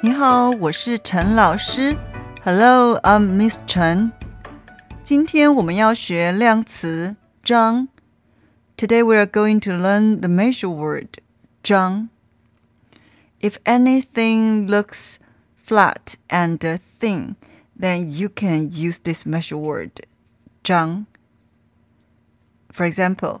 你好，我是陈老师。Hello, I'm Miss Chen. 今天我们要学量词张。Today we are going to learn the measure word 张。If anything looks flat and thin, then you can use this measure word 张。For example,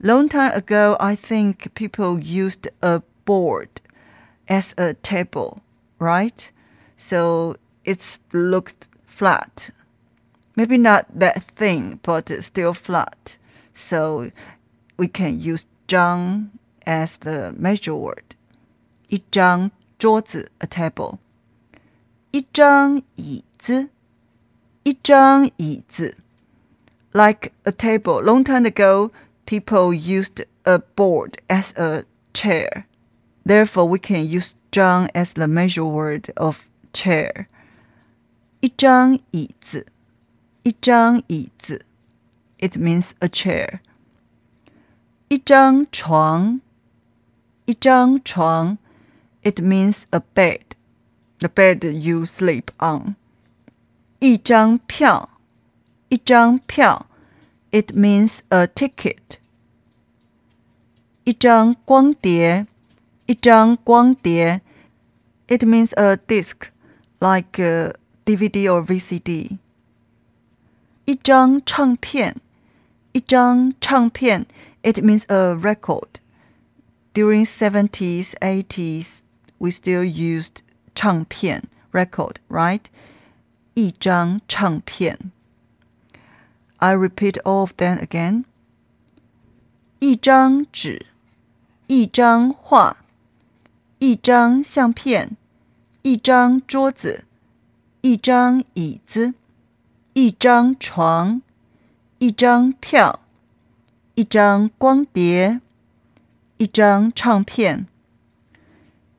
Long time ago, I think people used a board as a table, right? So it's looked flat. Maybe not that thin, but it's still flat. So we can use 张 as the measure word. 一张桌子 a table. 一张椅子，一张椅子，like a table. Long time ago, people used a board as a chair. Therefore, we can use 张 as the measure word of chair. 一张椅子，一张椅子，it means a chair. 一张床，一张床，it means a bed the bed you sleep on. 一张票，一张票 ，it means a ticket. 一张光碟，一张光碟，it means a disc, like a DVD or VCD. 一张唱片，一张唱片，it means a record. During 70s, 80s, we still used 唱片 record, right? 一张唱片. I repeat all of them again. 一张纸，一张画，一张相片，一张桌子，一张椅子，一张床，一张票，一张光碟，一张唱片。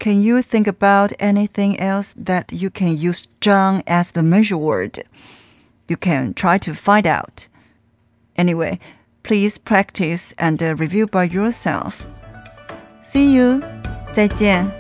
can you think about anything else that you can use 张 as the measure word? You can try to find out. Anyway, please practice and uh, review by yourself. See you. 再见。